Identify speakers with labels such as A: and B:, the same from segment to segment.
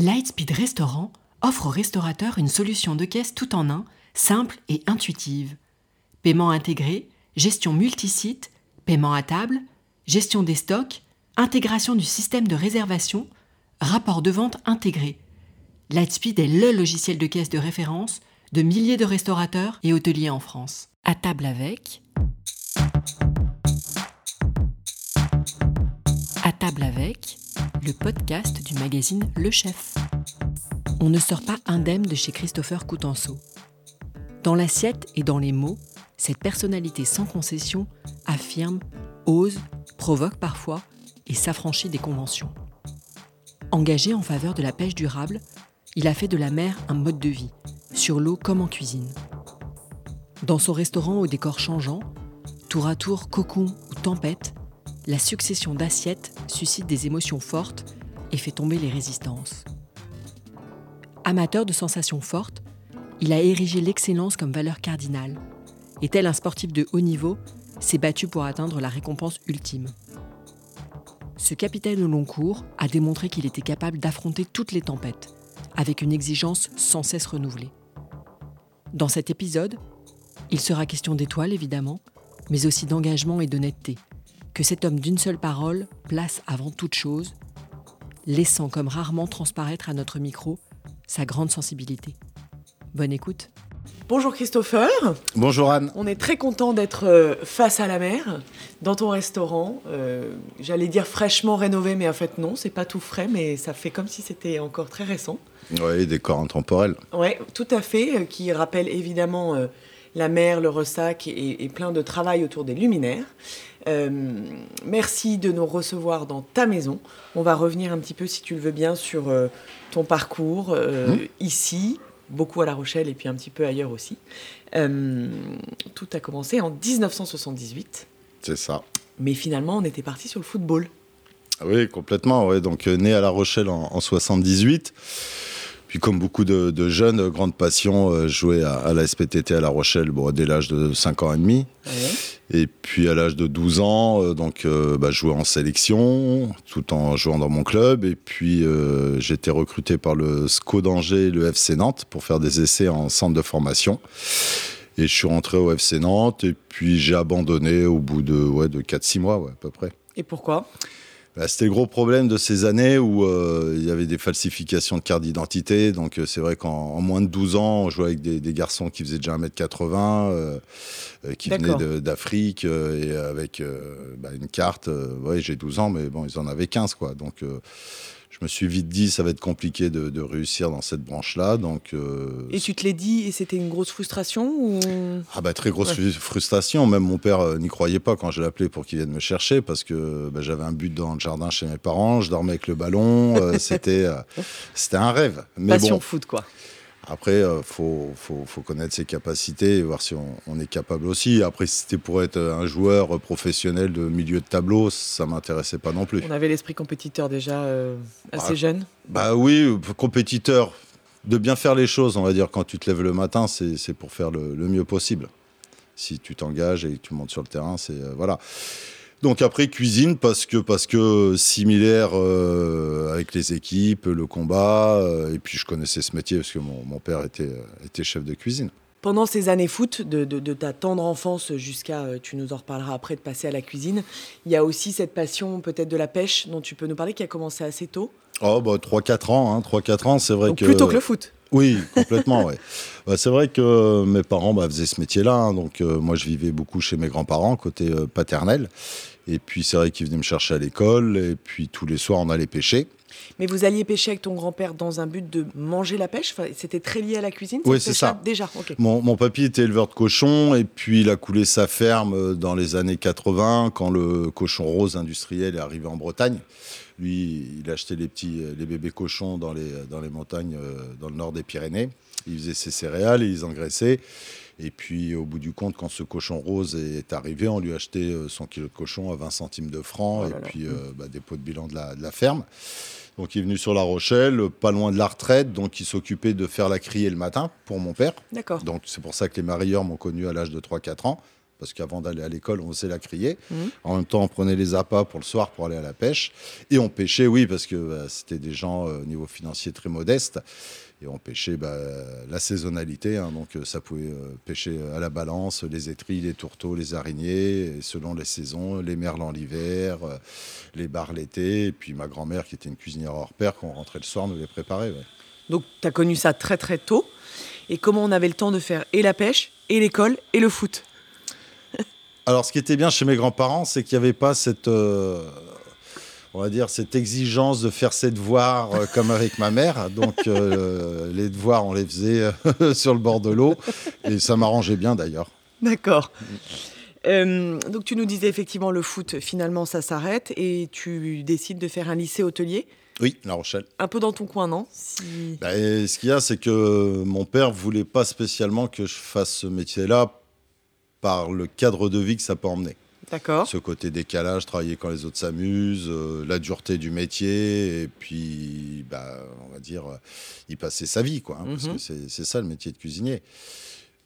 A: Lightspeed Restaurant offre aux restaurateurs une solution de caisse tout en un, simple et intuitive. Paiement intégré, gestion multisite, paiement à table, gestion des stocks, intégration du système de réservation, rapport de vente intégré. Lightspeed est le logiciel de caisse de référence de milliers de restaurateurs et hôteliers en France. À table avec. À table avec, le podcast du magazine Le Chef. On ne sort pas indemne de chez Christopher Coutenceau. Dans l'assiette et dans les mots, cette personnalité sans concession affirme, ose, provoque parfois et s'affranchit des conventions. Engagé en faveur de la pêche durable, il a fait de la mer un mode de vie, sur l'eau comme en cuisine. Dans son restaurant au décor changeant, tour à tour cocon ou tempête, la succession d'assiettes suscite des émotions fortes et fait tomber les résistances. Amateur de sensations fortes, il a érigé l'excellence comme valeur cardinale, et tel un sportif de haut niveau, s'est battu pour atteindre la récompense ultime. Ce capitaine au long cours a démontré qu'il était capable d'affronter toutes les tempêtes, avec une exigence sans cesse renouvelée. Dans cet épisode, il sera question d'étoiles évidemment, mais aussi d'engagement et d'honnêteté, que cet homme d'une seule parole place avant toute chose, laissant comme rarement transparaître à notre micro sa grande sensibilité. Bonne écoute.
B: Bonjour Christopher.
C: Bonjour Anne.
B: On est très content d'être euh, face à la mer, dans ton restaurant. Euh, j'allais dire fraîchement rénové, mais en fait non, c'est pas tout frais, mais ça fait comme si c'était encore très récent.
C: Oui, décor intemporel.
B: Oui, tout à fait, euh, qui rappelle évidemment la mer, le ressac et, plein de travail autour des luminaires. Merci de nous recevoir dans ta maison. On va revenir un petit peu, si tu le veux bien, sur ton parcours mmh. ici, beaucoup à La Rochelle et puis un petit peu ailleurs aussi. Euh, tout a commencé en 1978.
C: C'est ça.
B: Mais finalement, on était parti sur le football.
C: Ah oui, complètement. Ouais. Donc, euh, né à La Rochelle en, en 78. Puis comme beaucoup de, jeunes, grande passion, euh, jouer à, la SPTT à La Rochelle bon, dès l'âge de 5 ans et demi. Et puis à l'âge de 12 ans, euh, donc euh, bah, jouer en sélection, tout en jouant dans mon club. Et puis j'ai été recruté par le SCO d'Angers le FC Nantes pour faire des essais en centre de formation. Et je suis rentré au FC Nantes et puis j'ai abandonné au bout de, ouais, de 4-6 mois à peu près.
B: Et pourquoi?
C: Bah, c'était le gros problème de ces années où euh, il y avait des falsifications de carte d'identité. Donc euh, c'est vrai qu'en moins de 12 ans, on jouait avec des, garçons qui faisaient déjà 1m80, euh, qui venaient d'Afrique et avec bah, une carte. ouais, j'ai 12 ans, mais bon, ils en avaient 15 quoi. Donc me suis vite dit ça va être compliqué de, réussir dans cette branche-là. Donc
B: euh, et tu te l'es dit et c'était une grosse frustration ou?
C: Ah bah très grosse frustration. Même mon père euh, n'y croyait pas quand je l'appelais pour qu'il vienne me chercher parce que bah, j'avais un but dans le jardin chez mes parents, je dormais avec le ballon, euh, c'était c'était un rêve.
B: Mais Passion foot quoi.
C: Après, il euh, faut, connaître ses capacités et voir si on, est capable aussi. Après, si c'était pour être un joueur professionnel de milieu de tableau, ça m'intéressait pas non plus.
B: On avait l'esprit compétiteur déjà euh, assez
C: bah,
B: jeune
C: Bah oui, compétiteur. De bien faire les choses, on va dire, quand tu te lèves le matin, c'est pour faire le, mieux possible. Si tu t'engages et que tu montes sur le terrain, c'est. Euh, voilà. Donc après cuisine parce que parce que similaire euh, avec les équipes, le combat euh, et puis je connaissais ce métier parce que mon, mon père était euh, était chef de cuisine.
B: Pendant ces années foot, de, de, ta tendre enfance jusqu'à, tu nous en reparleras après, de passer à la cuisine, il y a aussi cette passion peut-être de la pêche dont tu peux nous parler qui a commencé assez tôt?
C: Oh bah 3-4 ans, hein, 3-4 ans, c'est vrai
B: donc
C: que...
B: Plutôt que le foot
C: oui, complètement, ouais. Bah, c'est vrai que mes parents bah, faisaient ce métier-là, hein, donc moi je vivais beaucoup chez mes grands-parents, côté paternel. Et puis c'est vrai qu'ils venaient me chercher à l'école. Et puis tous les soirs, on allait pêcher.
B: Mais vous alliez pêcher avec ton grand-père dans un but de manger la pêche? C'était très lié à la cuisine
C: Oui, c'est ça.
B: Déjà,
C: mon, mon, papy était éleveur de cochons et puis il a coulé sa ferme dans les années 80 quand le cochon rose industriel est arrivé en Bretagne. Lui, il achetait les petits, les bébés cochons dans les, dans les montagnes euh, dans le nord des Pyrénées. Il faisait ses céréales et ils engraissaient. Et puis, au bout du compte, quand ce cochon rose est arrivé, on lui a acheté euh, son kilo de cochon à 20 centimes de francs oh et puis euh, bah, des pots de bilan de la, ferme. Donc, il est venu sur La Rochelle, pas loin de la retraite, donc il s'occupait de faire la criée le matin pour mon père.
B: D'accord.
C: Donc, c'est pour ça que les marieurs m'ont connu à l'âge de 3-4 ans. parce qu'avant d'aller à l'école, on faisait la crier.
B: Mhm.
C: En même temps, on prenait les appâts pour le soir pour aller à la pêche. Et on pêchait, oui, parce que bah, c'était des gens euh, au niveau financier très modestes. Et on pêchait bah, la saisonnalité, hein. donc euh, ça pouvait euh, pêcher à la balance, les étrilles, les tourteaux, les araignées, et selon les saisons, les merlans l'hiver, euh, les bars l'été, et puis ma grand-mère qui était une cuisinière hors pair, quand on rentrait le soir, nous les préparait. ouais.
B: Donc, tu as connu ça très très tôt. Et comment on avait le temps de faire et la pêche, et l'école, et le foot?
C: Alors, ce qui était bien chez mes grands-parents, c'est qu'il n'y avait pas cette, euh, on va dire, cette exigence de faire ses devoirs euh, comme avec ma mère. Donc, euh, les devoirs, on les faisait euh, sur le bord de l'eau, et ça m'arrangeait bien d'ailleurs.
B: D'accord. Euh, donc tu nous disais effectivement le foot, finalement ça s'arrête et tu décides de faire un lycée hôtelier,
C: Oui, La Rochelle.
B: un peu dans ton coin, non? Si-
C: Bah, et ce qu'il y a, c'est que mon père voulait pas spécialement que je fasse ce métier-là par le cadre de vie que ça peut emmener. Ce côté décalage, travailler quand les autres s'amusent, euh, la dureté du métier, et puis, bah, on va dire, euh, y passer sa vie, quoi. hein, Parce
B: Mhm.
C: que c'est ça le métier de cuisinier.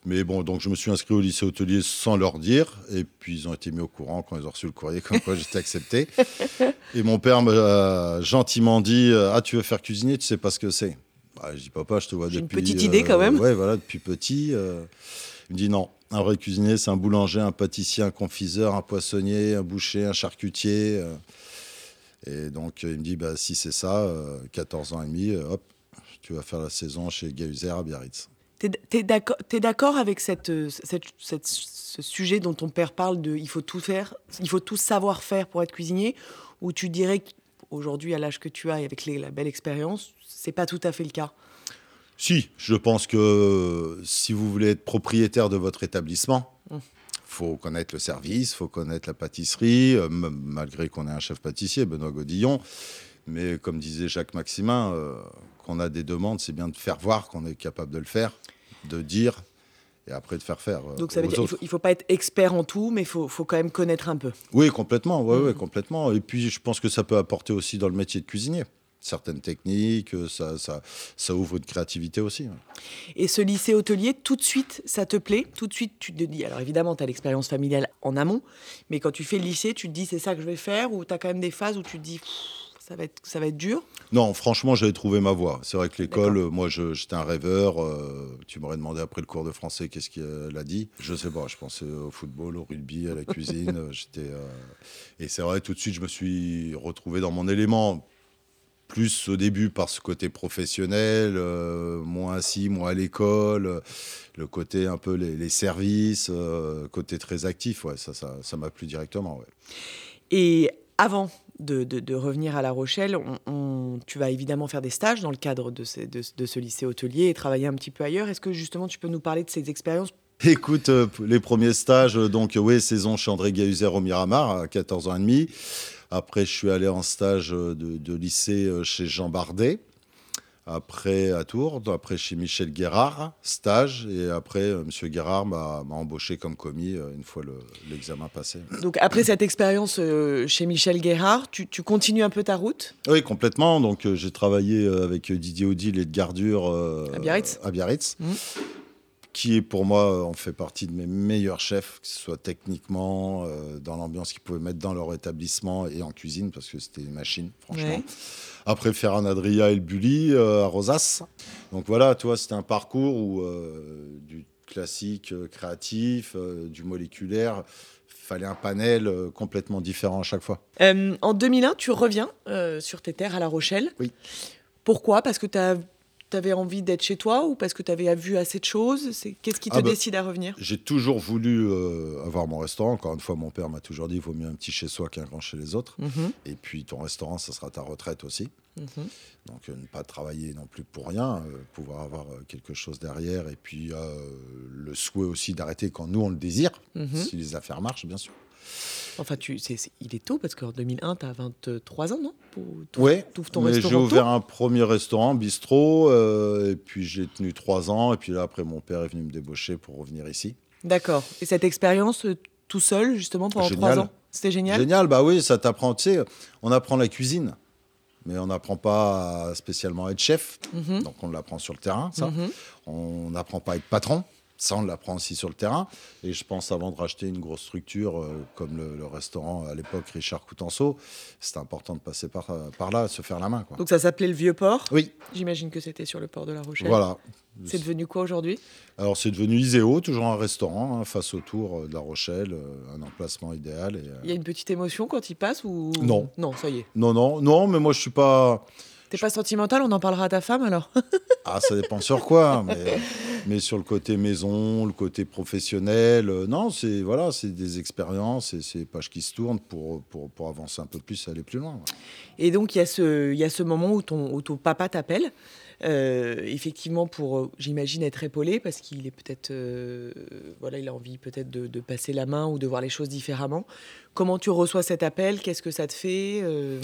C: Mais bon, donc je me suis inscrit au lycée hôtelier sans leur dire, et puis ils ont été mis au courant quand ils ont reçu le courrier, comme quoi j'étais accepté. Et mon père m'a gentiment dit euh, Ah, tu veux faire cuisinier, tu sais pas ce que c'est. Bah, je dis Papa, je te vois depuis.
B: une petite idée, quand même.
C: Ouais, voilà, depuis petit. euh, il me dit Non, un vrai cuisinier, c'est un boulanger, un pâtissier, un confiseur, un poissonnier, un boucher, un charcutier. euh. Et donc, euh, il me dit bah, Si c'est ça, euh, 14 ans et demi, euh, hop, tu vas faire la saison chez Gahuzer à Biarritz.
B: T'es d'accord avec euh, ce sujet dont ton père parle de il faut tout faire, il faut tout savoir faire pour être cuisinier, ou tu dirais qu'aujourd'hui à l'âge que tu as et avec la belle expérience, c'est pas tout à fait le cas?
C: Si, je pense que si vous voulez être propriétaire de votre établissement,
B: Mm.
C: faut connaître le service, faut connaître la pâtisserie, euh, malgré qu'on ait un chef pâtissier, Benoît Godillon. Mais comme disait Jacques Maximin, euh, qu'on a des demandes, c'est bien de faire voir qu'on est capable de le faire, de dire, et après de faire faire. euh,
B: Donc ça veut dire qu'il
C: autres.
B: faut, pas être expert en tout, mais il faut, faut quand même connaître un peu.
C: Oui, complètement, ouais,
B: Mm.
C: ouais, complètement. Et puis, je pense que ça peut apporter aussi dans le métier de cuisinier. Certaines techniques, euh, ça, ça, ça ouvre une créativité aussi.
B: Et ce lycée hôtelier, tout de suite, ça te plaît? Tout de suite, tu te dis, alors évidemment, tu as l'expérience familiale en amont, mais quand tu fais le lycée, tu te dis, c'est ça que je vais faire, ou tu as quand même des phases où tu te dis, ça va être, ça va être dur?
C: Non, franchement, j'avais trouvé ma voie. C'est vrai que l'école, moi, j'étais un rêveur. euh, tu m'aurais demandé après le cours de français qu'est-ce qu'elle a dit? Je sais pas, je pensais au football, au rugby, à la cuisine. J'étais, euh, Et c'est vrai, tout de suite, je me suis retrouvé dans mon élément. Plus au début par ce côté professionnel, euh, moins assis, moins à l'école, euh, le côté un peu les, les services, euh, côté très actif, ouais, ça, ça, ça m'a plu directement, ouais.
B: Et avant de, de- de revenir à La Rochelle, on- on- tu vas évidemment faire des stages dans le cadre de ce, de- de ce lycée hôtelier et travailler un petit peu ailleurs. Est-ce que justement tu peux nous parler de ces expériences?
C: Écoute, euh, les premiers stages, donc, oui, saison chez André Gahuzer au Miramar, à 14 ans et demi. Après, je suis allé en stage euh, de, de lycée euh, chez Jean Bardet. Après, à Tours. Après, chez Michel Guérard, stage. Et après, euh, Monsieur Guérard m'a embauché comme commis euh, une fois le- l'examen passé.
B: Donc après cette expérience euh, chez Michel Guérard, tu, tu continues un peu ta route?
C: Oui, complètement. Donc, j'ai travaillé avec Didier Odile et de Gardure
B: À Biarritz.
C: à Biarritz,
B: Mhm.
C: Qui est pour moi, euh, en fait partie de mes meilleurs chefs, que ce soit techniquement, euh, dans l'ambiance qu'ils pouvaient mettre dans leur établissement et en cuisine, parce que c'était une machine, franchement.
B: Ouais.
C: Après, Ferran Adria et le Bully euh, à Rosas. Donc voilà, toi, c'était un parcours où euh, du classique euh, créatif, euh, du moléculaire, fallait un panel euh, complètement différent à chaque fois.
B: Euh, en 2001, tu reviens euh, sur tes terres à La Rochelle.
C: Oui.
B: Pourquoi? Parce que tu avais envie d'être chez toi ou parce que tu avais vu assez de choses? C'est Qu'est-ce qui te
C: Ah bah,
B: décide à revenir?
C: J'ai toujours voulu euh, avoir mon restaurant. Encore une fois, mon père m'a toujours dit il vaut mieux un petit chez soi qu'un grand chez les autres.
B: Mhm,
C: Et puis ton restaurant, ça sera ta retraite aussi.
B: mhm.
C: Donc euh, ne pas travailler non plus pour rien, euh, pouvoir avoir quelque chose derrière. Et puis le souhait aussi d'arrêter quand nous on le désire,
B: Mhm.
C: si les affaires marchent, bien sûr.
B: Enfin, tu, il est tôt parce qu'en 2001, tu as 23 ans, non?
C: Oui, j'ai ouvert un premier restaurant, bistrot, euh, et puis j'ai tenu trois ans. Et puis là, après, mon père est venu me débaucher pour revenir ici.
B: D'accord. Et cette expérience euh, tout seul, justement, pendant
C: Génial.
B: trois ans? C'était génial?
C: Génial, bah oui, ça t'apprend, tu sais, on apprend la cuisine, mais on n'apprend pas spécialement à être chef.
B: Mhm,
C: Donc on l'apprend sur le terrain, ça.
B: mhm.
C: On n'apprend pas à être patron. Ça, on l'apprend aussi sur le terrain. Et je pense, avant de racheter une grosse structure euh, comme le, le restaurant à l'époque Richard Coutenceau, c'était important de passer par, euh, par là, se faire la main. Quoi.
B: Donc ça s'appelait le Vieux Port.
C: Oui,
B: J'imagine que c'était sur le port de La Rochelle.
C: voilà.
B: C'est devenu quoi aujourd'hui?
C: Alors, c'est devenu Iséo, toujours un restaurant, hein, face au tour euh, de La Rochelle, euh, un emplacement idéal. Et, euh,
B: Il y a une petite émotion quand il passe ou?
C: Non.
B: Non, ça y est.
C: Non, non, non, mais moi, je suis pas.
B: T'es pas sentimental On en parlera à ta femme alors
C: Ah, ça dépend sur quoi, mais, mais sur le côté maison, le côté professionnel, euh, non, c'est voilà, c'est des expériences et c'est des pages qui se tournent pour, pour, pour avancer un peu plus et aller plus loin. ouais.
B: Et donc il y, a ce- y a ce moment où ton, où ton papa t'appelle. Euh, effectivement pour, euh, j'imagine, être épaulé parce qu'il est peut-être, euh, voilà, il a envie peut-être de, de passer la main ou de voir les choses différemment. Comment tu reçois cet appel? Qu'est-ce que ça te fait Euh,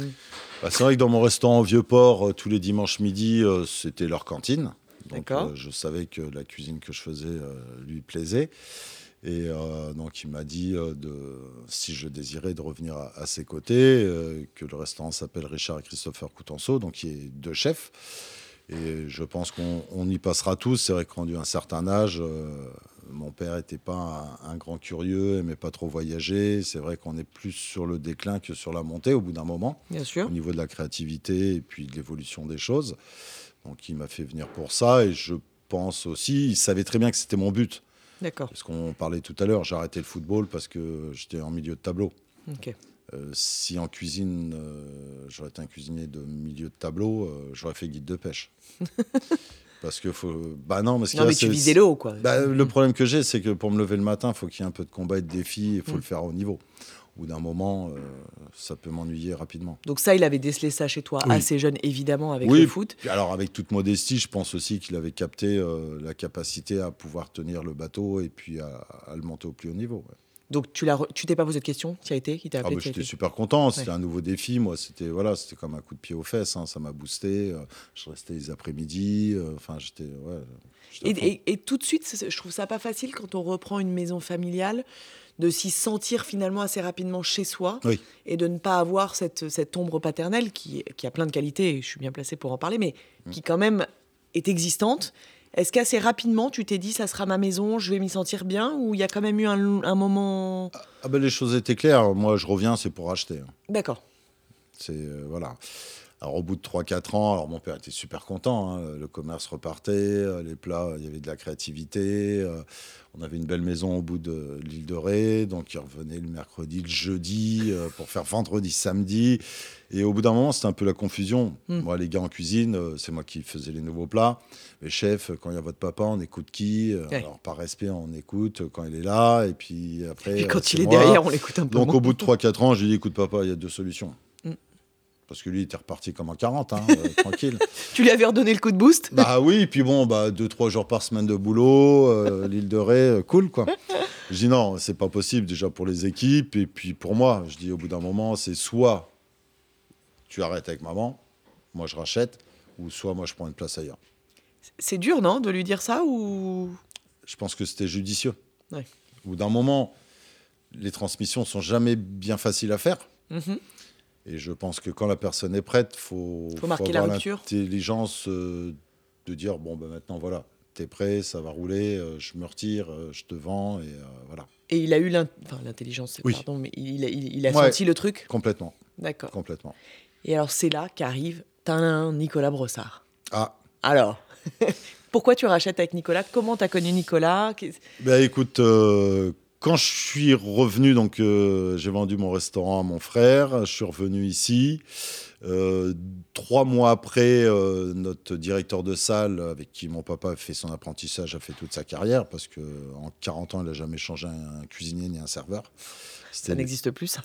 C: Bah, c'est vrai que dans mon restaurant au Vieux-Port, tous les dimanches midi, c'était leur cantine. Donc,
B: D'accord.
C: je savais que la cuisine que je faisais lui plaisait. Et euh, donc, il m'a dit de, si je désirais de revenir à, à ses côtés, euh, que le restaurant s'appelle Richard et Christopher Coutenceau, donc il a deux chefs. Et je pense qu'on on y passera tous. C'est vrai que rendu un certain âge, euh, mon père n'était pas un, un grand curieux, aimait pas trop voyager. C'est vrai qu'on est plus sur le déclin que sur la montée au bout d'un moment
B: Bien
C: au
B: sûr.
C: niveau de la créativité et puis de l'évolution des choses. Donc il m'a fait venir pour ça et je pense aussi, il savait très bien que c'était mon but.
B: D'accord.
C: Parce qu'on parlait tout à l'heure, j'ai arrêté le football parce que j'étais en milieu de tableau.
B: Ok.
C: Euh, si en cuisine, euh, j'aurais été un cuisinier de milieu de tableau, euh, j'aurais fait guide de pêche. parce que faut. Bah non, parce
B: Non
C: que
B: mais tu visais le haut quoi.
C: bah, le problème que j'ai, c'est que pour me lever le matin, il faut qu'il y ait un peu de combat et de défi, il faut
B: Mm.
C: le faire à haut niveau. Au bout d'un moment, euh, ça peut m'ennuyer rapidement.
B: Donc ça, il avait décelé ça chez toi
C: Oui.
B: assez jeune, évidemment, avec
C: Oui.
B: le foot.
C: Alors, avec toute modestie, je pense aussi qu'il avait capté euh, la capacité à pouvoir tenir le bateau et puis à, à le monter au plus haut niveau. ouais.
B: Donc tu t'es pas posé de questions Tu as été Il t'a
C: Ah bah, J'étais super content, c'était
B: Ouais.
C: un nouveau défi. Moi, c'était voilà, c'était comme un coup de pied aux fesses, hein, ça m'a boosté. euh, je restais les après-midi, euh, enfin, j'étais. Ouais.
B: Et, et- et tout de suite, je trouve ça pas facile quand on reprend une maison familiale de s'y sentir finalement assez rapidement chez soi
C: Oui.
B: et de ne pas avoir cette, cette ombre paternelle qui, qui a plein de qualités, et je suis bien placé pour en parler, mais
C: Mm.
B: qui quand même est existante. Est-ce qu'assez rapidement, tu t'es dit, ça sera ma maison, je vais m'y sentir bien, ou il y a quand même eu un, un moment...
C: Ah ben, les choses étaient claires. Moi, je reviens, c'est pour acheter. hein.
B: D'accord.
C: C'est euh, voilà. Alors au bout de 3-4 ans, alors mon père était super content. hein, le commerce repartait, euh, les plats, il y avait de la créativité. euh, on avait une belle maison au bout de l'île de Ré, donc il revenait le mercredi, le jeudi euh, pour faire vendredi, samedi. Et au bout d'un moment, c'était un peu la confusion.
B: Mm.
C: Moi, les gars en cuisine, euh, c'est moi qui faisais les nouveaux plats. Les chefs, quand il y a votre papa, on écoute qui
B: Ouais.
C: Alors par respect, on écoute quand il est là, et puis après.
B: Et quand il est
C: moi.
B: derrière, on l'écoute un peu
C: Donc
B: moins.
C: au bout de 3-4 ans, je lui ai dit écoute papa, il y a deux solutions.
B: Mm.
C: Parce que lui, il était reparti comme en 40, hein, euh, tranquille.
B: Tu lui avais redonné le coup de boost?
C: Bah oui, puis bon, bah, 2-3 jours par semaine de boulot, euh, l'île de Ré, euh, cool quoi. Je dis non, c'est pas possible déjà pour les équipes et puis pour moi. Je dis au bout d'un moment, c'est soit tu arrêtes avec maman, moi je rachète, ou soit moi je prends une place ailleurs.
B: C'est dur, non, de lui dire ça ou?
C: Je pense que c'était judicieux.
B: Ouais.
C: Au bout d'un moment, les transmissions sont jamais bien faciles à faire.
B: Mhm.
C: Et je pense que quand la personne est prête, faut,
B: Faut marquer la
C: avoir
B: rupture.
C: l'intelligence euh, de dire bon ben maintenant voilà, t'es prêt, ça va rouler, euh, je me retire, euh, je te vends et voilà.
B: Et il a eu l'in- enfin, l'intelligence,
C: Oui.
B: pardon, mais il, a- il- il a
C: Ouais.
B: senti le truc?
C: Complètement,
B: D'accord.
C: complètement.
B: Et alors c'est là qu'arrive Tin Nicolas Brossard.
C: Ah,
B: Alors, pourquoi tu rachètes avec Nicolas? Comment t'as connu Nicolas?
C: Ben écoute, euh, quand je suis revenu, donc euh, j'ai vendu mon restaurant à mon frère, je suis revenu ici. Euh, trois mois après, euh, notre directeur de salle, avec qui mon papa a fait son apprentissage, a fait toute sa carrière, parce que en 40 ans, il n'a jamais changé un cuisinier ni un serveur.
B: Ça n'existe plus, ça.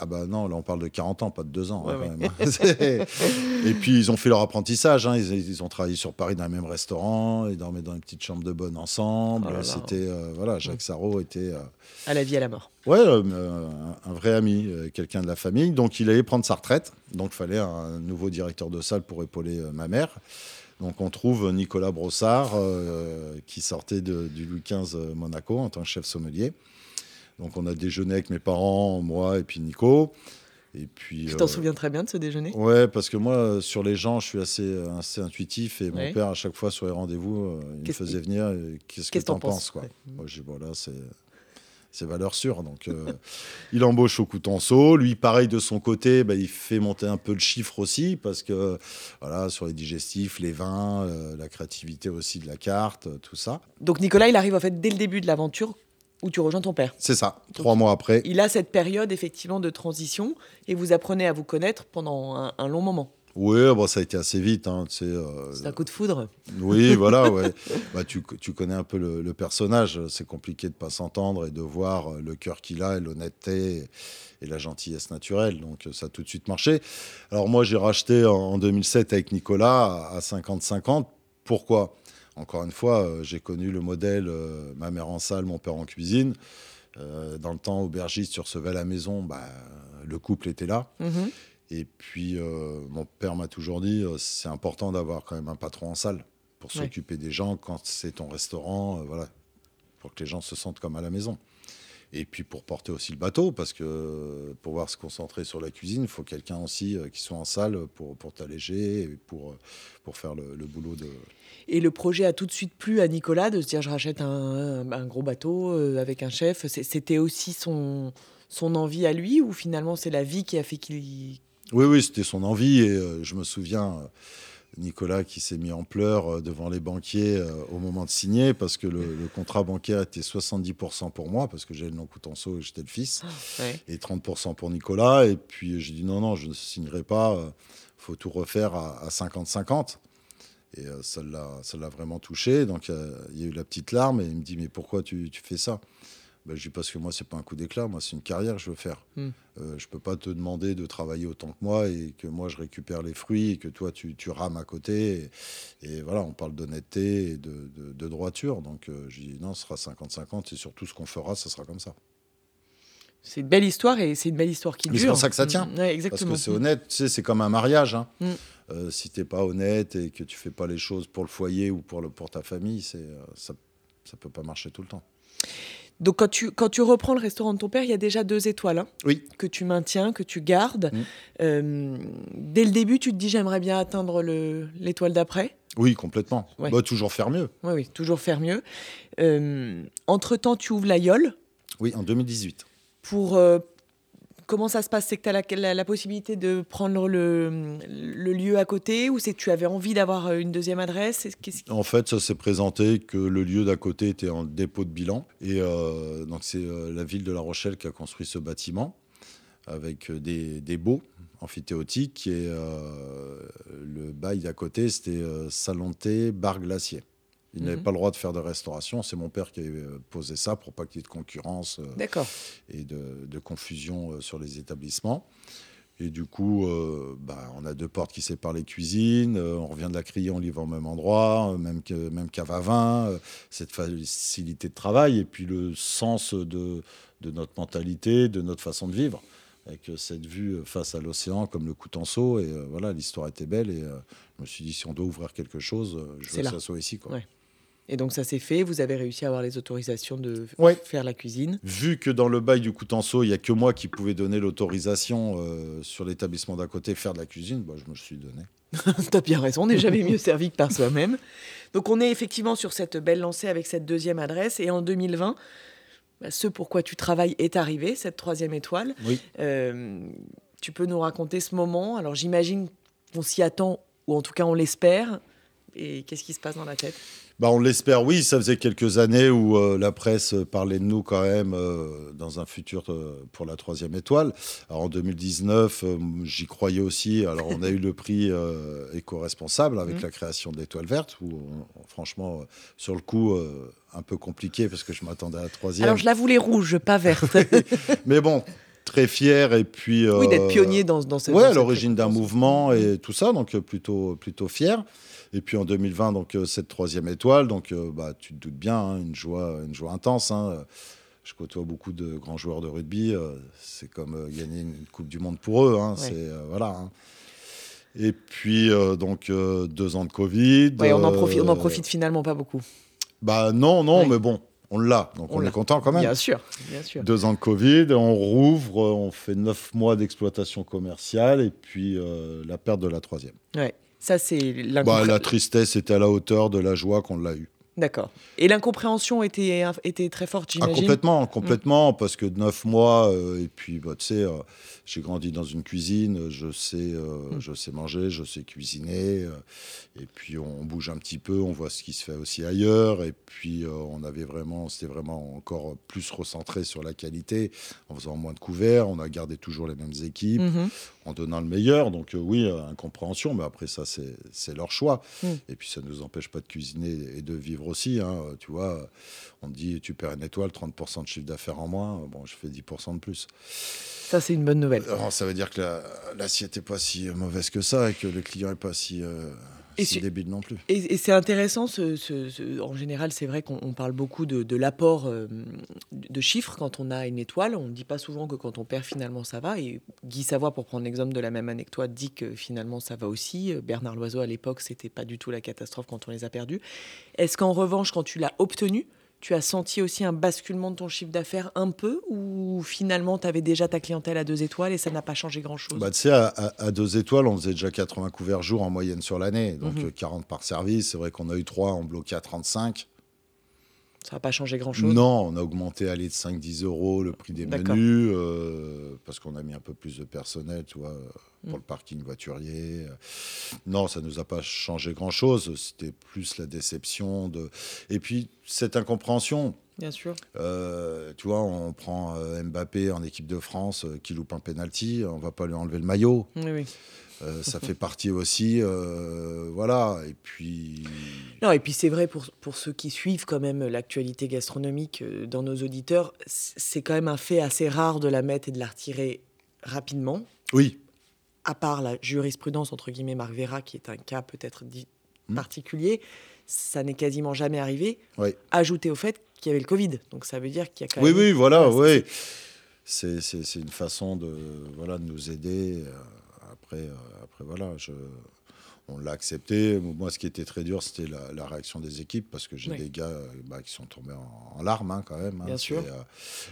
C: Ah bah non, là on parle de 40 ans, pas de 2 ans.
B: Ouais,
C: hein, quand même, et puis ils ont fait leur apprentissage, hein. ils, ils ont travaillé sur Paris dans le même restaurant, ils dormaient dans une petite chambre de bonne ensemble.
B: Oh.
C: C'était euh, voilà, Jacques Sarrault était euh,
B: À la vie, à la mort.
C: ouais euh, un, vrai ami, quelqu'un de la famille. Donc il allait prendre sa retraite, donc il fallait un nouveau directeur de salle pour épauler ma mère. Donc on trouve Nicolas Brossard qui sortait de- du Louis XV Monaco en tant que chef sommelier. Donc on a déjeuné avec mes parents, moi et puis Nico. Et puis,
B: Tu t'en
C: euh,
B: souviens très bien de ce déjeuner?
C: Ouais, parce que moi, sur les gens, je suis assez, euh, assez intuitif. Et
B: Ouais.
C: mon père, à chaque fois, sur les rendez-vous, euh, il me faisait venir. Qu'est-ce que
B: Qu'est-ce que
C: t'en
B: penses
C: quoi
B: Ouais.
C: Moi, j'ai dit, voilà, c'est. C'est valeur sûre. Donc, euh, il embauche au Coutenceau. Lui, pareil, de son côté, bah, il fait monter un peu le chiffre aussi, parce que, voilà, sur les digestifs, les vins, euh, la créativité aussi de la carte, tout ça.
B: Donc Nicolas, il arrive en fait dès le début de l'aventure où tu rejoins ton père.
C: C'est ça. Trois mois après.
B: Il a cette période effectivement de transition et vous apprenez à vous connaître pendant un, un long moment.
C: Oui, bon, ça a été assez vite. Hein, tu sais, euh,
B: C'est un coup de foudre.
C: Oui, voilà, ouais. Bah, tu, tu connais un peu le, le personnage. C'est compliqué de pas s'entendre et de voir euh, le cœur qu'il a et l'honnêteté et, et la gentillesse naturelle. Donc euh, ça a tout de suite marché. Alors moi, j'ai racheté en, en 2007 avec Nicolas à 50-50. Pourquoi? Encore une fois, euh, j'ai connu le modèle euh, ma mère en salle, mon père en cuisine. Euh, dans le temps, aubergiste, tu recevais à la maison, bah, le couple était là.
B: Mhm.
C: Et puis, euh, mon père m'a toujours dit, euh, c'est important d'avoir quand même un patron en salle pour
B: Ouais.
C: s'occuper des gens quand c'est ton restaurant, euh, voilà, pour que les gens se sentent comme à la maison. Et puis pour porter aussi le bateau, parce que pour pouvoir se concentrer sur la cuisine, il faut quelqu'un aussi euh, qui soit en salle pour, pour t'alléger et pour, euh, pour faire le, le boulot de...
B: Et le projet a tout de suite plu à Nicolas de se dire je rachète un, un gros bateau euh, avec un chef. C'était aussi son, son envie à lui ou finalement c'est la vie qui a fait qu'il...
C: Oui, oui, c'était son envie. Et je me souviens, Nicolas qui s'est mis en pleurs euh, devant les banquiers euh, au moment de signer, parce que le, le contrat bancaire était 70% pour moi, parce que j'ai le nom Coutenceau et j'étais le fils,
B: Ouais.
C: et 30% pour Nicolas. Et puis j'ai dit non, non, je ne signerai pas, il faut tout refaire à à 50-50. Et euh, ça l'a vraiment touché. Donc euh, il y a eu la petite larme, et il me dit mais pourquoi tu, tu fais ça? Ben, je dis parce que moi, c'est pas un coup d'éclat, moi, c'est une carrière que je veux faire.
B: Hmm.
C: Euh, je peux pas te demander de travailler autant que moi et que moi, je récupère les fruits et que toi, tu, tu rames à côté. Et, et voilà, on parle d'honnêteté et de, de- de droiture. Donc, euh, je dis non, ce sera 50-50 et sur tout ce qu'on fera, ça sera comme ça.
B: C'est une belle histoire et c'est une belle histoire qui dure.
C: c'est pour ça que ça tient.
B: Mm, ouais,
C: Parce
B: exactement.
C: que c'est honnête, tu sais, c'est comme un mariage. Hein.
B: Mm.
C: Euh, si t'es pas honnête et que tu fais pas les choses pour le foyer ou pour, le, pour ta famille, c'est, euh, ça, ça peut pas marcher tout le temps.
B: Donc quand tu, quand tu reprends le restaurant de ton père, il y a déjà deux étoiles hein,
C: Oui.
B: que tu maintiens, que tu gardes.
C: Mm.
B: Euh, dès le début, tu te dis j'aimerais bien atteindre le- l'étoile d'après.
C: Oui, complètement.
B: Ouais.
C: Bah, toujours faire mieux.
B: Oui, oui, toujours faire mieux. Euh, entre-temps, tu ouvres l'aïeul
C: Oui, en 2018.
B: pour... euh, comment ça se passe? C'est que tu as la, possibilité de prendre le, lieu à côté ou c'est que tu avais envie d'avoir euh, une deuxième adresse?
C: En fait, ça s'est présenté que le lieu d'à côté était en dépôt de bilan. Et euh, donc, c'est euh, la ville de La Rochelle qui a construit ce bâtiment avec des, des baux amphithéotiques. Et le bail d'à côté, c'était thé, bar glacier. Ils n'avaient
B: Mhm.
C: pas le droit de faire de restauration. C'est mon père qui avait euh, posé ça pour pas qu'il y ait de concurrence. euh, et de, de confusion euh, sur les établissements. Et du coup, euh, bah, on a deux portes qui séparent les cuisines, on revient de la criée, on livre au même endroit, même, que, même cave à vin, cette facilité de travail et puis le sens de, de notre mentalité, de notre façon de vivre, avec cette vue face à l'océan comme le Coutenceau. Et euh, voilà, l'histoire était belle et euh, je me suis dit, si on doit ouvrir quelque chose, euh, je veux
B: là.
C: que ça soit ici. Quoi.
B: Ouais. Et donc ça s'est fait, vous avez réussi à avoir les autorisations de
C: Ouais.
B: faire la cuisine.
C: Vu que dans le bail du Coutenceau, il n'y a que moi qui pouvais donner l'autorisation euh, sur l'établissement d'à côté faire de la cuisine, bah, je me suis donné.
B: T'as bien raison, on n'est jamais mieux servi que par soi-même. Donc on est effectivement sur cette belle lancée avec cette deuxième adresse. Et en 2020, bah, ce pourquoi tu travailles est arrivé, cette troisième étoile.
C: Oui.
B: Euh, tu peux nous raconter ce moment? Alors j'imagine qu'on s'y attend, ou en tout cas on l'espère. Et qu'est-ce qui se passe dans la tête?
C: Bah, on l'espère, oui. Ça faisait quelques années où euh, la presse parlait de nous quand même euh, dans un futur euh, pour la troisième étoile. Alors en 2019, euh, j'y croyais aussi. Alors on a eu le prix euh, éco-responsable avec
B: Mhm.
C: la création de l'étoile verte, où on- franchement, euh, sur le coup, euh, un peu compliqué parce que je m'attendais à la troisième.
B: Alors je la voulais rouge, pas verte.
C: Mais bon, très fier et puis.
B: oui, d'être
C: euh,
B: pionnier dans, dans cette
C: Ouais, à l'origine d'un mouvement et tout ça, donc euh, plutôt, plutôt fier. Et puis en 2020, donc euh, cette troisième étoile, donc euh, bah, tu te doutes bien, hein, une joie, une joie intense. hein. Je côtoie beaucoup de grands joueurs de rugby. euh, c'est comme gagner une Coupe du Monde pour eux. hein,
B: Ouais.
C: C'est voilà. Et puis donc deux ans de Covid.
B: Ouais, on en
C: euh,
B: profite, on en profite finalement pas beaucoup.
C: Bah non, non,
B: Ouais.
C: mais bon. on l'a, donc on, est content quand même.
B: Bien sûr, bien sûr.
C: Deux ans de Covid, on rouvre, on fait neuf mois d'exploitation commerciale et puis euh, la perte de la troisième.
B: Ouais, ça c'est
C: bah, La tristesse était à la hauteur de la joie qu'on l'a eue.
B: D'accord. Et l'incompréhension était, était très forte, ah, j'imagine
C: Complètement, complètement, parce que neuf mois, euh, et puis, bah, tu sais, euh, j'ai grandi dans une cuisine, je sais, euh, mm. je sais manger, je sais cuisiner, et puis on bouge un petit peu, on voit ce qui se fait aussi ailleurs, et puis on avait vraiment, c'était vraiment encore plus recentré sur la qualité, en faisant moins de couverts, on a gardé toujours les mêmes équipes, mm-hmm. en donnant le meilleur, donc oui, incompréhension, mais après ça, c'est leur choix, mm. et puis ça ne nous empêche pas de cuisiner et de vivre aussi. Hein, tu vois, on dit tu perds une étoile, 30% de chiffre d'affaires en moins. Bon, je fais 10% de plus.
B: Ça, c'est une bonne nouvelle.
C: Alors, ça veut dire que l'assiette n'est pas si mauvaise que ça et que le client n'est pas si. Euh, et débile non plus.
B: Et, c'est intéressant, ce, en général, c'est vrai qu'on parle beaucoup de, l'apport euh, de chiffres quand on a une étoile. On ne dit pas souvent que quand on perd, finalement, ça va. Et Guy Savoie, pour prendre l'exemple de la même année que toi, dit que finalement, ça va aussi. Bernard Loiseau, à l'époque, c'était pas du tout la catastrophe quand on les a perdus. Est-ce qu'en revanche, quand tu l'as obtenu, tu as senti aussi un basculement de ton chiffre d'affaires un peu ou finalement tu avais déjà ta clientèle à deux étoiles et ça n'a pas changé grand-chose?
C: Bah, Tu sais, à, deux étoiles, on faisait déjà 80 couverts jour en moyenne sur l'année. Donc 40 mhm. par service. C'est vrai qu'on a eu 3, on bloqué à 35.
B: Ça n'a pas changé grand-chose
C: Non, on a augmenté allez, de 5-10 euros le prix des menus euh, parce qu'on a mis un peu plus de personnel, tu vois, pour mm. le parking voiturier. Non, ça ne nous a pas changé grand-chose. C'était plus la déception. De... Et puis, cette incompréhension.
B: Bien sûr.
C: Euh, tu vois, on prend euh, Mbappé en équipe de France qui loupe un penalty, on va pas lui enlever le maillot.
B: Oui, oui.
C: Euh, ça fait partie aussi, euh, voilà. Et puis.
B: Non, et puis c'est vrai pour, pour ceux qui suivent quand même l'actualité gastronomique euh, dans nos auditeurs, c'est quand même un fait assez rare de la mettre et de la retirer rapidement.
C: Oui.
B: À part la jurisprudence entre guillemets Marc Vera, qui est un cas peut-être hmm. particulier, ça n'est quasiment jamais arrivé.
C: Oui.
B: Ajouté au fait qu'il y avait le Covid, donc ça veut dire qu'il y a quand
C: oui,
B: même.
C: Oui, oui, voilà, oui. C'est une façon de voilà de nous aider. Après, euh, après voilà, je, on l'a accepté. Moi, ce qui était très dur, c'était la, réaction des équipes, parce que j'ai des gars euh, bah, qui sont tombés en, larmes, hein, quand même. Hein.
B: Bien sûr.
C: Euh,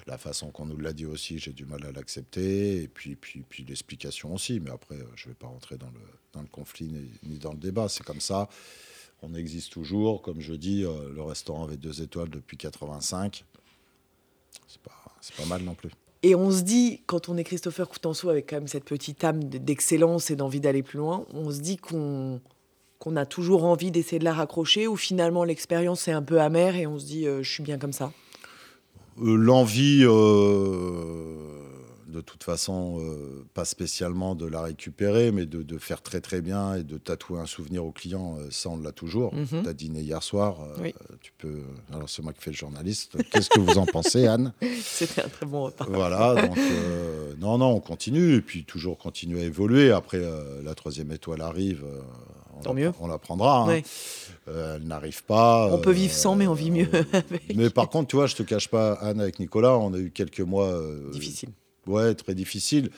C: la façon qu'on nous l'a dit aussi, j'ai du mal à l'accepter. Et puis, puis, puis l'explication aussi. Mais après, je ne vais pas rentrer dans le, dans le conflit ni, dans le débat. C'est comme ça. On existe toujours. Comme je dis, le restaurant avait deux étoiles depuis 85. C'est pas, pas mal non plus.
B: Et on se dit, quand on est Christopher Coutenceau avec quand même cette petite âme d'excellence et d'envie d'aller plus loin, on se dit qu'on a toujours envie d'essayer de la raccrocher ou finalement l'expérience est un peu amère et on se dit euh, je suis bien comme ça?
C: Euh, L'envie, euh, de toute façon, euh, pas spécialement de la récupérer, mais de, faire très très bien et de tatouer un souvenir au client, euh, ça on l'a toujours. Mhm. Tu as dîné hier soir, euh, tu peux. Alors c'est moi qui fais le journaliste. Qu'est-ce que vous en pensez, Anne?
B: C'était un très bon repas.
C: Voilà, donc non, non, on continue et puis toujours continuer à évoluer. Après, la troisième étoile arrive.
B: on Tant mieux.
C: On la prendra. Hein. elle n'arrive pas.
B: On peut vivre sans, mais on vit mieux.
C: mais par contre, tu vois, je te cache pas, Anne, avec Nicolas, on a eu quelques mois.
B: difficiles
C: ouais, très difficile,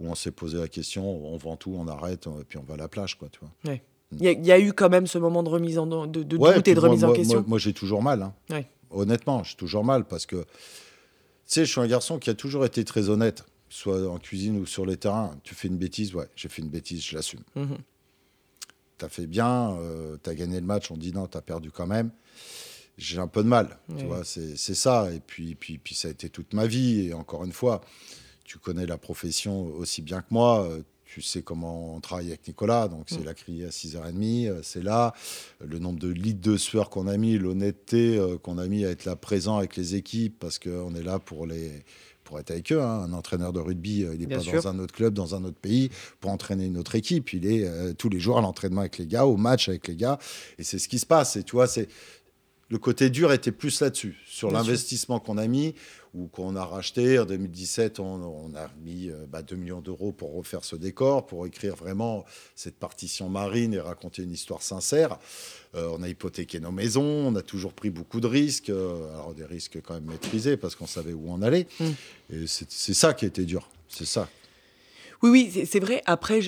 C: où on s'est posé la question, on vend tout, on arrête, et puis on va à la plage, quoi, tu vois.
B: Mm. Il y, a eu quand même ce moment de remise en de, de doute et de remise
C: en
B: question.
C: Moi, j'ai toujours mal. Hein. Honnêtement, j'ai toujours mal parce que, tu sais, je suis un garçon qui a toujours été très honnête, soit en cuisine ou sur les terrains. Tu fais une bêtise, ouais, j'ai fait une bêtise, je l'assume. Tu mm-hmm. T'as fait bien, euh, t'as gagné le match, on dit non, t'as perdu quand même. J'ai un peu de mal, tu vois, c'est ça. Et puis, puis, puis ça a été toute ma vie. Et encore une fois, tu connais la profession aussi bien que moi. Euh, tu sais comment on travaille avec Nicolas, donc c'est mm. la criée à 6h30, euh, c'est là. Le nombre de litres de sueur qu'on a mis, l'honnêteté euh, qu'on a mis à être là présent avec les équipes, parce qu'on est là pour les pour être avec eux. Hein. Un entraîneur de rugby, il n'est pas dans un autre club, dans un autre pays, pour entraîner une autre équipe. Il est tous les jours à l'entraînement avec les gars, au match avec les gars. Et c'est ce qui se passe. Et tu vois, c'est le côté dur était plus là-dessus, sur l'investissement qu'on a mis ou qu'on a racheté. En 2017, on, a mis 2 euh, bah, millions d'euros pour refaire ce décor, pour écrire vraiment cette partition marine et raconter une histoire sincère. Euh, on a hypothéqué nos maisons, on a toujours pris beaucoup de risques, euh, alors des risques quand même maîtrisés parce qu'on savait où on allait. Mmh. Et c'est ça qui était dur, c'est ça.
B: Oui, oui, c'est vrai. Après,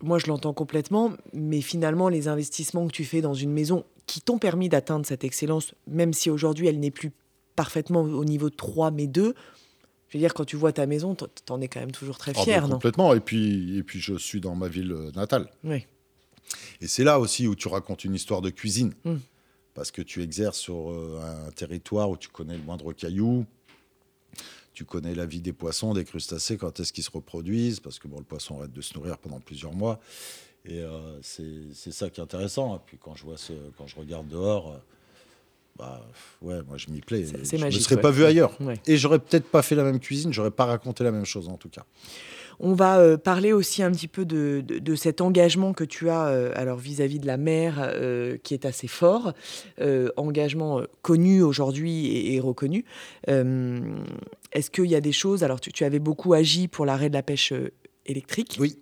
B: moi, je l'entends complètement, mais finalement, les investissements que tu fais dans une maison qui t'ont permis d'atteindre cette excellence, même si aujourd'hui elle n'est plus parfaitement au niveau 3, mais 2. Je veux dire, quand tu vois ta maison, t'en es quand même toujours très
C: Ah,
B: fier,
C: bah,
B: non?
C: Complètement. Et puis, et puis, je suis dans ma ville euh, natale.
B: Oui.
C: Et c'est là aussi où tu racontes une histoire de cuisine.
B: Mm.
C: Parce que tu exerces sur euh, un territoire où tu connais le moindre caillou. Tu connais la vie des poissons, des crustacés, quand est-ce qu'ils se reproduisent. Parce que bon, le poisson arrête de se nourrir pendant plusieurs mois. Et euh, c'est c'est ça qui est intéressant. Et puis quand je, vois ce, quand je regarde dehors, euh, bah, ouais, moi je m'y plais.
B: C'est- c'est
C: je
B: magique,
C: ne serais
B: ouais.
C: pas vu ailleurs.
B: Ouais.
C: Et j'aurais peut-être pas fait la même cuisine, j'aurais pas raconté la même chose en tout cas.
B: On va euh, parler aussi un petit peu de, de- de cet engagement que tu as euh, alors vis-à-vis de la mer, euh, qui est assez fort, engagement connu aujourd'hui et, et reconnu. Est-ce qu'il y a des choses Alors, tu, tu avais beaucoup agi pour l'arrêt de la pêche électrique.
C: Oui.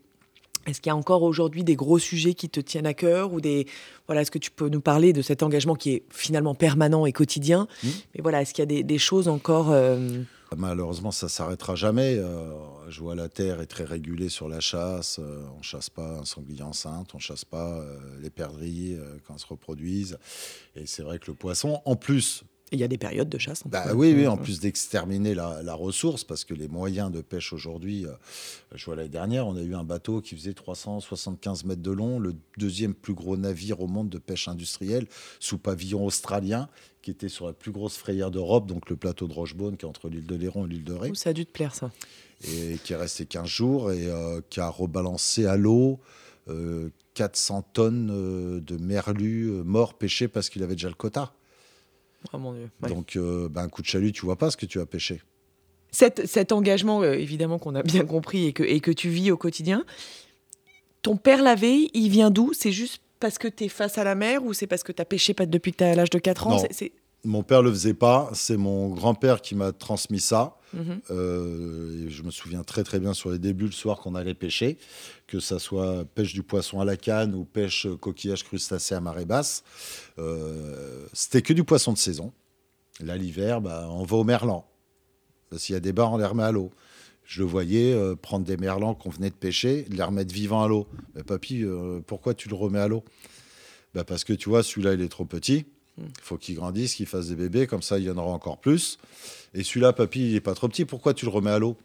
B: Est-ce qu'il y a encore aujourd'hui des gros sujets qui te tiennent à cœur ou des voilà Est-ce que tu peux nous parler de cet engagement qui est finalement permanent et quotidien
C: Mhm.
B: Mais voilà, est-ce qu'il y a des, des choses encore euh,
C: Malheureusement, ça s'arrêtera jamais. Euh, je vois la terre est très régulée sur la chasse. Euh, on chasse pas un sanglier enceinte, on chasse pas euh, les perdrix euh, quand elles se reproduisent. Et c'est vrai que le poisson, en plus,
B: Il y a des périodes de chasse. en
C: bah oui, oui, en plus d'exterminer la, la ressource, parce que les moyens de pêche aujourd'hui, euh, je vois l'année dernière, on a eu un bateau qui faisait 375 mètres de long, le deuxième plus gros navire au monde de pêche industrielle, sous pavillon australien, qui était sur la plus grosse frayère d'Europe, donc le plateau de Rochebonne, qui est entre l'île de Léron et l'île de Ré
B: ça a dû te plaire, ça.
C: et qui est resté 15 jours et euh, qui a rebalancé à l'eau euh, 400 tonnes euh, de merlus morts pêchés parce qu'il avait déjà le quota.
B: Oh mon Dieu. ouais.
C: Donc, euh, ben, un coup de chalut, tu vois pas ce que tu as pêché.
B: Cet, cet engagement, euh, évidemment, qu'on a bien compris et que, et que tu vis au quotidien, ton père l'avait, il vient d'où? C'est juste parce que tu es face à la mer ou c'est parce que tu as pêché pas depuis que tu as l'âge de 4 ans?
C: Non.
B: C'est-
C: Mon père le faisait pas, c'est mon grand-père qui m'a transmis ça.
B: Mhm.
C: Euh, et je me souviens très très bien sur les débuts le soir qu'on allait pêcher, que ça soit pêche du poisson à la canne ou pêche coquillage crustacé à marée basse. Euh, C'était que du poisson de saison. Là l'hiver, bah, on va au merlan. S'il y a des bars, on les remet à l'eau. Je le voyais euh, prendre des merlans qu'on venait de pêcher, les remettre vivants à l'eau. Mais papy, euh, pourquoi tu le remets à l'eau? Bah Parce que tu vois, celui-là, il est trop petit. Il faut qu'il grandisse, qu'il fasse des bébés, comme ça, il y en aura encore plus. Et celui-là, papy, il est pas trop petit. Pourquoi tu le remets à l'eau?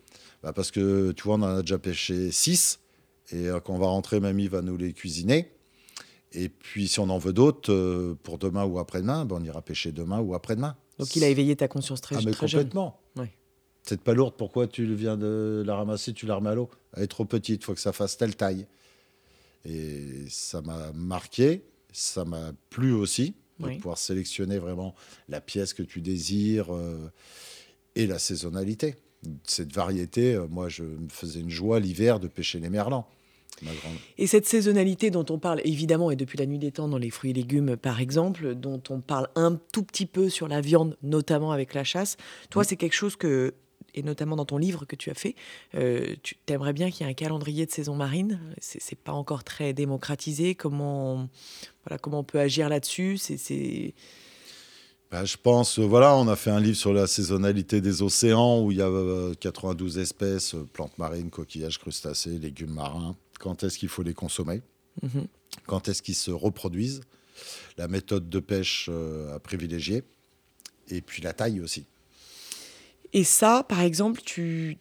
C: Bah Parce que, tu vois, on en a déjà pêché 6. Et euh, quand on va rentrer, mamie va nous les cuisiner. Et puis, si on en veut d'autres, euh, pour demain ou après-demain, bah, on ira pêcher demain ou après-demain.
B: Donc il a éveillé ta conscience très,
C: Ah, mais
B: très jeune.
C: complètement.
B: Ouais.
C: C'est pas lourde, pourquoi tu viens de la ramasser, tu la remets à l'eau? Elle est trop petite, il faut que ça fasse telle taille. Et ça m'a marqué, ça m'a plu aussi, de
B: Oui.
C: pouvoir sélectionner vraiment la pièce que tu désires euh, et la saisonnalité. Cette variété, euh, moi, je me faisais une joie l'hiver de pêcher les merlans. Ma grande.
B: Et cette saisonnalité dont on parle évidemment et depuis la nuit des temps dans les fruits et légumes par exemple, dont on parle un tout petit peu sur la viande, notamment avec la chasse, toi
C: Mm.
B: c'est quelque chose que, et notamment dans ton livre que tu as fait, euh, tu t'aimerais bien qu'il y ait un calendrier de saison marine. C'est c'est pas encore très démocratisé. Comment, voilà, comment on peut agir là-dessus? C'est c'est-
C: Bah, je pense, euh, voilà, on a fait un livre sur la saisonnalité des océans où il y a euh, 92 espèces, euh, plantes marines, coquillages, crustacés, légumes marins. Quand est-ce qu'il faut les consommer?
B: Mhm.
C: Quand est-ce qu'ils se reproduisent? La méthode de pêche euh, à privilégier. Et puis la taille aussi.
B: Et ça, par exemple, tu,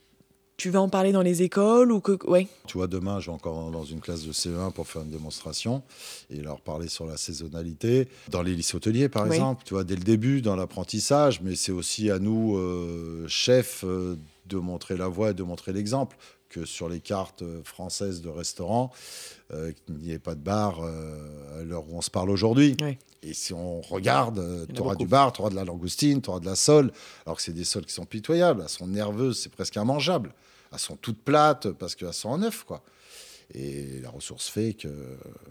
B: tu vas en parler dans les écoles ou que ouais.
C: Tu vois, demain, je vais encore dans une classe de CE1 pour faire une démonstration et leur parler sur la saisonnalité. Dans les lycées hôteliers, par exemple, tu vois, dès le début, dans l'apprentissage, mais c'est aussi à nous, euh, chefs, euh, de montrer la voie et de montrer l'exemple. Que sur les cartes euh, françaises de restaurants, euh, qu'il n'y ait pas de bar à l'heure où on se parle aujourd'hui.
B: Oui.
C: Et si on regarde,
B: a
C: tu auras
B: beaucoup.
C: du bar, tu auras de la langoustine, tu auras de la sole, alors que c'est des sols qui sont pitoyables. Elles sont nerveuses, c'est presque immangeable. Elles sont toutes plates parce qu'elles sont en œuf, quoi. Et la ressource fait que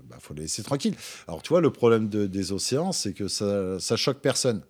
C: bah, faut les laisser tranquilles. Alors, tu vois, le problème de- des océans, c'est que ça, ça choque personne.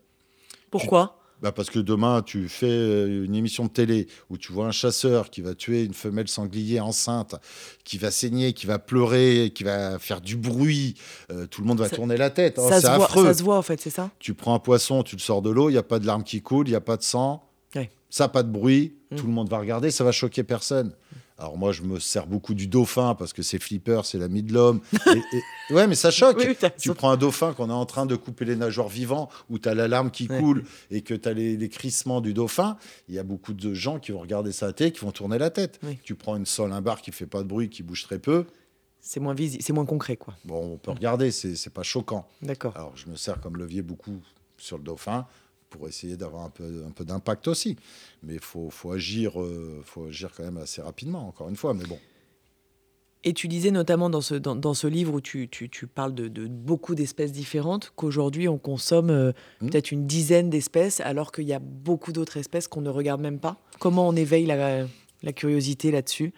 B: Pourquoi?
C: Bah parce que demain, tu fais euh, une émission de télé où tu vois un chasseur qui va tuer une femelle sanglier enceinte, qui va saigner, qui va pleurer, qui va faire du bruit. euh, tout le monde va
B: Ça-
C: tourner la tête. Oh,
B: ça,
C: c'est
B: se voit,
C: affreux.
B: ça se voit en fait, c'est ça?
C: Tu prends un poisson, tu le sors de l'eau, il n'y a pas de larmes qui coulent, il n'y a pas de sang.
B: Ouais.
C: Ça, pas de bruit.
B: Mm.
C: Tout le monde va regarder, ça va choquer personne. Alors moi, je me sers beaucoup du dauphin parce que c'est flipper, c'est l'ami de l'homme. Et- et- Ouais, mais ça choque.
B: Oui, oui, t'as
C: tu prends un dauphin qu'on est en train de couper les nageoires vivants, où tu as l'alarme qui
B: Ouais.
C: coule et que tu as les, les crissements du dauphin, il y a beaucoup de gens qui vont regarder ça à télé, qui vont tourner la tête.
B: Oui.
C: Tu prends une sol, un bar qui fait pas de bruit, qui bouge très peu,
B: C'est moins visible, c'est moins concret, quoi.
C: bon, on peut regarder, c'est pas choquant.
B: D'accord.
C: Alors, je me sers comme levier beaucoup sur le dauphin pour essayer d'avoir un peu, un peu d'impact aussi. Mais il faut, faut, agir, euh, faut agir quand même assez rapidement, encore une fois. Mais bon,
B: Et tu disais notamment dans ce, dans, dans ce livre où tu, tu, tu parles de, de beaucoup d'espèces différentes, qu'aujourd'hui on consomme euh,
C: Mhm.
B: peut-être une dizaine d'espèces alors qu'il y a beaucoup d'autres espèces qu'on ne regarde même pas. Comment on éveille la, la curiosité là-dessus?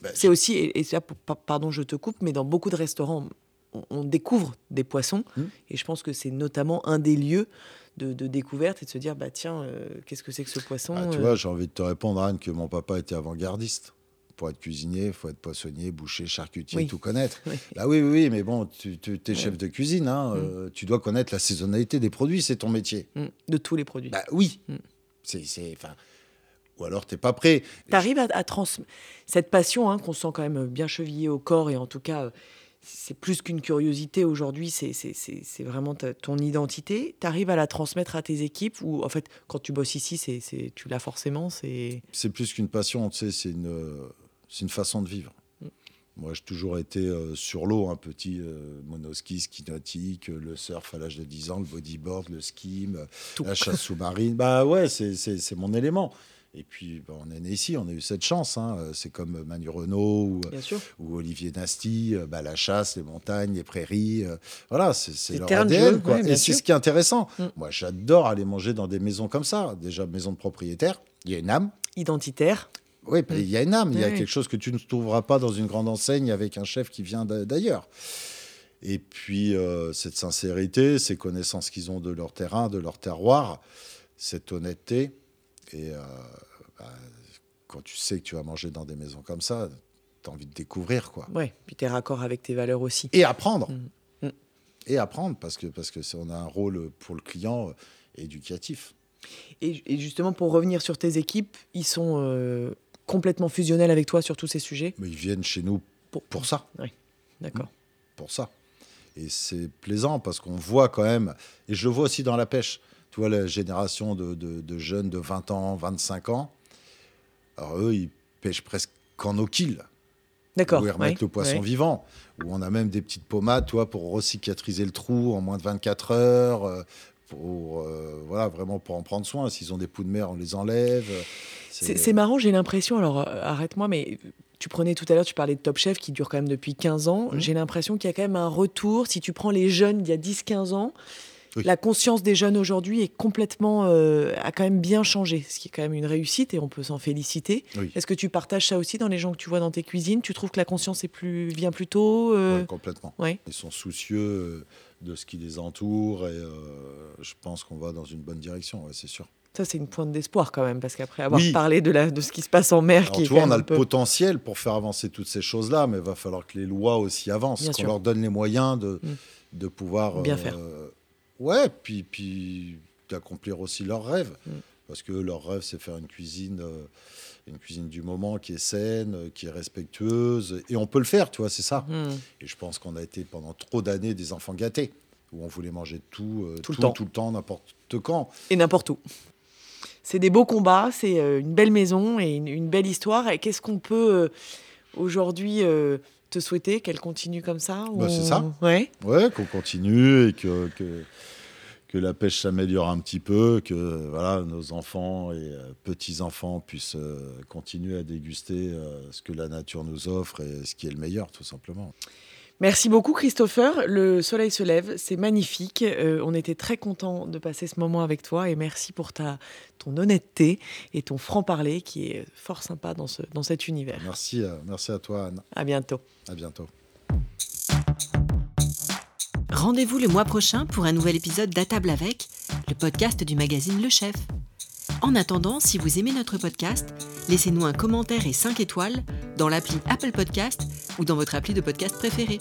C: Ben,
B: C'est aussi, et, et ça, pa- pardon je te coupe, mais dans beaucoup de restaurants, on, on découvre des poissons
C: Mhm.
B: et je pense que c'est notamment un des lieux de, de découverte et de se dire, bah tiens, euh, qu'est-ce que c'est que ce poisson
C: Ah, tu
B: euh,
C: vois, j'ai envie de te répondre, Anne, que mon papa était avant-gardiste. Pour être cuisinier, il faut être poissonnier, boucher, charcutier,
B: Oui.
C: tout connaître.
B: Oui.
C: Bah oui, oui, oui, mais bon, tu, tu es chef de cuisine, hein, euh, tu dois connaître la saisonnalité des produits, c'est ton métier.
B: Mm, de tous les produits.
C: Bah oui,
B: Mm.
C: c'est, ou alors t'es pas prêt.
B: Tu arrives à, à transmettre cette passion hein, qu'on sent quand même bien chevillée au corps et en tout cas, c'est plus qu'une curiosité aujourd'hui, c'est vraiment ta- ton identité. Tu arrives à la transmettre à tes équipes ou en fait, quand tu bosses ici, c'est tu l'as forcément. C'est
C: plus qu'une passion, tu sais, c'est une, une façon de vivre.
B: Mm.
C: Moi, j'ai toujours été euh, sur l'eau, un petit euh, monoski, ski nautique, le surf à l'âge de 10 ans, le bodyboard, le ski, la chasse sous-marine. Bah ouais, c'est mon élément. Et puis, bah, on est né ici, on a eu cette chance. hein. Euh, C'est comme Manu Renault ou, ou Olivier Nasty, euh, bah, la chasse, les montagnes, les prairies. euh, voilà, c'est, leur ADN. quoi.
B: ouais,
C: Et c'est ce qui est intéressant.
B: Mm.
C: Moi, j'adore aller manger dans des maisons comme ça. Déjà, maison de propriétaire, il y a une âme.
B: Identitaire.
C: Oui, il y a une âme, il y a
B: Oui,
C: quelque chose que tu ne trouveras pas dans une grande enseigne avec un chef qui vient d'a- d'ailleurs. Et puis, euh, cette sincérité, ces connaissances qu'ils ont de leur terrain, de leur terroir, cette honnêteté. Et euh, bah, quand tu sais que tu vas manger dans des maisons comme ça, tu as envie de découvrir, quoi.
B: Ouais. Puis tu es raccord avec tes valeurs aussi.
C: Et apprendre.
B: Mm. Mm.
C: Et apprendre, parce que parce que on a un rôle pour le client éducatif.
B: Et, et justement, pour revenir sur tes équipes, ils sont euh, complètement fusionnels avec toi sur tous ces sujets?
C: Mais ils viennent chez nous
B: Pour,
C: pour ça.
B: D'accord.
C: pour ça. Et c'est plaisant parce qu'on voit quand même, et je le vois aussi dans la pêche, tu vois, la génération de, de- de jeunes de 20 ans, 25 ans, alors eux, ils pêchent presque qu'en eau kill,
B: D'accord.
C: où ils remettent le poisson vivant, où on a même des petites pommades, tu vois, pour recicatriser le trou en moins de 24 heures, euh, pour, euh, voilà, vraiment pour en prendre soin. S'ils ont des poux de mer, on les enlève.
B: C'est marrant, j'ai l'impression, alors euh, arrête-moi, mais tu prenais tout à l'heure, tu parlais de Top Chef qui dure quand même depuis 15 ans.
C: Mhm.
B: J'ai l'impression qu'il y a quand même un retour. Si tu prends les jeunes d'il y a 10-15 ans,
C: Oui.
B: la conscience des jeunes aujourd'hui est complètement. euh, a quand même bien changé, ce qui est quand même une réussite et on peut s'en féliciter.
C: Oui.
B: Est-ce que tu partages ça aussi dans les gens que tu vois dans tes cuisines? Tu trouves que la conscience est plus, vient plus tôt euh,
C: complètement. Ils sont soucieux euh, de ce qui les entoure et euh, je pense qu'on va dans une bonne direction, ouais, c'est sûr.
B: Ça, c'est une pointe d'espoir quand même, parce qu'après avoir
C: Oui.
B: parlé de, la, de ce qui se passe en mer,
C: Alors,
B: qui
C: tu vois, on a le
B: peu-
C: potentiel pour faire avancer toutes ces choses-là, mais il va falloir que les lois aussi avancent, qu'on leur donne les moyens de,
B: Mm.
C: de pouvoir...
B: Bien faire.
C: Ouais, puis, puis d'accomplir aussi leurs rêves.
B: Mm.
C: Parce que leur rêve, c'est faire une cuisine, euh, une cuisine du moment qui est saine, qui est respectueuse. Et on peut le faire, tu vois, c'est ça.
B: Hmm.
C: Et je pense qu'on a été pendant trop d'années des enfants gâtés, où on voulait manger tout, euh,
B: Tout le
C: tout,
B: temps.
C: tout le temps, n'importe quand.
B: et n'importe où. C'est des beaux combats, c'est euh, une belle maison et une, une belle histoire. Et qu'est-ce qu'on peut aujourd'hui euh, te souhaiter Qu'elle continue comme ça
C: Bah, c'est ça.
B: Ouais.
C: Ouais, qu'on continue et que, que, que la pêche s'améliore un petit peu, que voilà, nos enfants et euh, petits-enfants puissent euh, continuer à déguster euh, ce que la nature nous offre et ce qui est le meilleur, tout simplement.
B: Merci beaucoup, Christopher. Le soleil se lève, c'est magnifique. Euh, on était très contents de passer ce moment avec toi et merci pour ta, ton honnêteté et ton franc-parler qui est fort sympa dans, ce, dans cet univers.
C: Merci, merci à toi, Anne.
B: À bientôt.
C: À bientôt.
A: Rendez-vous le mois prochain pour un nouvel épisode d'À table avec, le podcast du magazine Le Chef. En attendant, si vous aimez notre podcast, laissez-nous un commentaire et 5 étoiles dans l'appli Apple Podcast ou dans votre appli de podcast préférée.